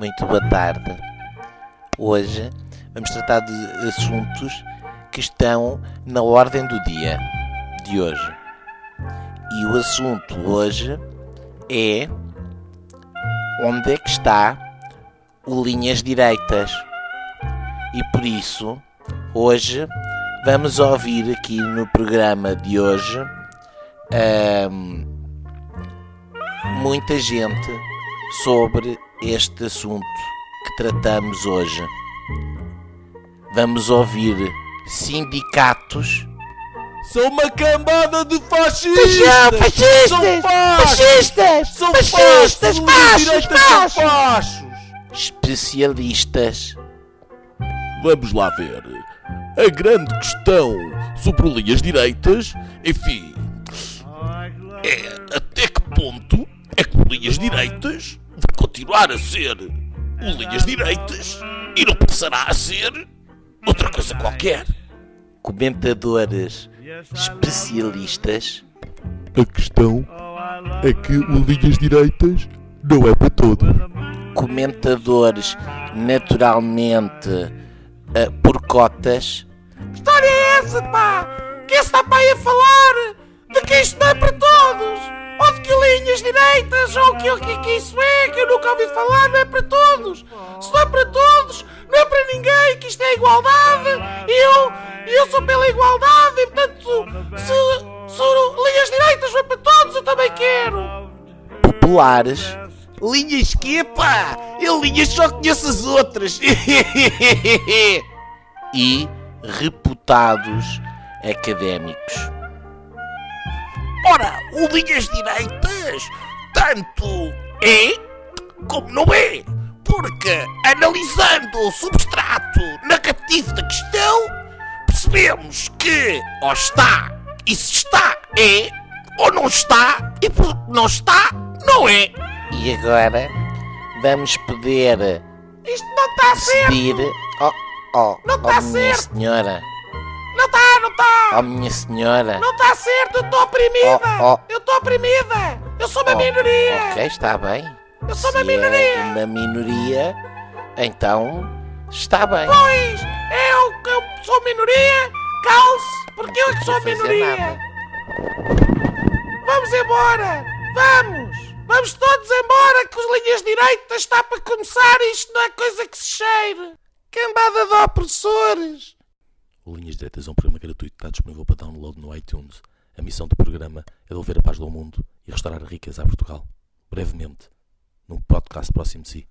Muito boa tarde. Hoje vamos tratar de assuntos que estão na ordem do dia de hoje. E o assunto hoje é onde é que está o Linhas Direitas. E por isso, hoje vamos ouvir aqui no programa de hoje muita gente sobre este assunto que tratamos hoje. Vamos ouvir sindicatos. São uma cambada de fascistas! São fascistas! São! Fascistas! São Fascistas! são Fachos! fachos! Especialistas. Vamos lá ver. A grande questão sobre o linhas direitas, enfim, é até que ponto linhas direitas vai continuar a ser o linhas direitas e não passará a ser outra coisa qualquer. Comentadores especialistas. A questão é que o linhas direitas não é para todos. Comentadores naturalmente ah, por cotas. história é essa, pá? Que esse está para aí a falar de que isto não é para todos? Ou de que linhas direitas, ou que, que, que isso é, que eu nunca ouvi falar, não é para todos? Se não é para todos, não é para ninguém, que isto é igualdade, e eu, eu sou pela igualdade, e portanto, se, se linhas direitas foi para todos, eu também quero. Populares. Linhas que, pá? Eu linhas só conheço as outras. e reputados académicos. Ora, o linhas direitas tanto é como não é. Porque analisando o substrato negativo da questão, percebemos que ou está e se está é, ou não está e porque não está, não é. E agora vamos poder Isto não está certo. decidir. Oh, oh, Não oh minha certo. senhora. Está. Oh minha senhora. Não está certo, eu estou oprimida. Oh, oh. Eu estou oprimida. Eu sou uma minoria. Ok, está bem. Eu sou uma Se minoria. É uma minoria, então está bem. Pois, eu eu sou minoria, calce, porque eu é sou minoria. nada. Vamos embora, vamos. Vamos todos embora que os linhas direitas está para começar e isto não é coisa que se cheire. Cambada de opressores. O Linhas Diretas é um programa gratuito que está disponível para download no iTunes. A missão do programa é devolver a paz ao mundo e restaurar riqueza a Portugal. Brevemente, num podcast próximo de si.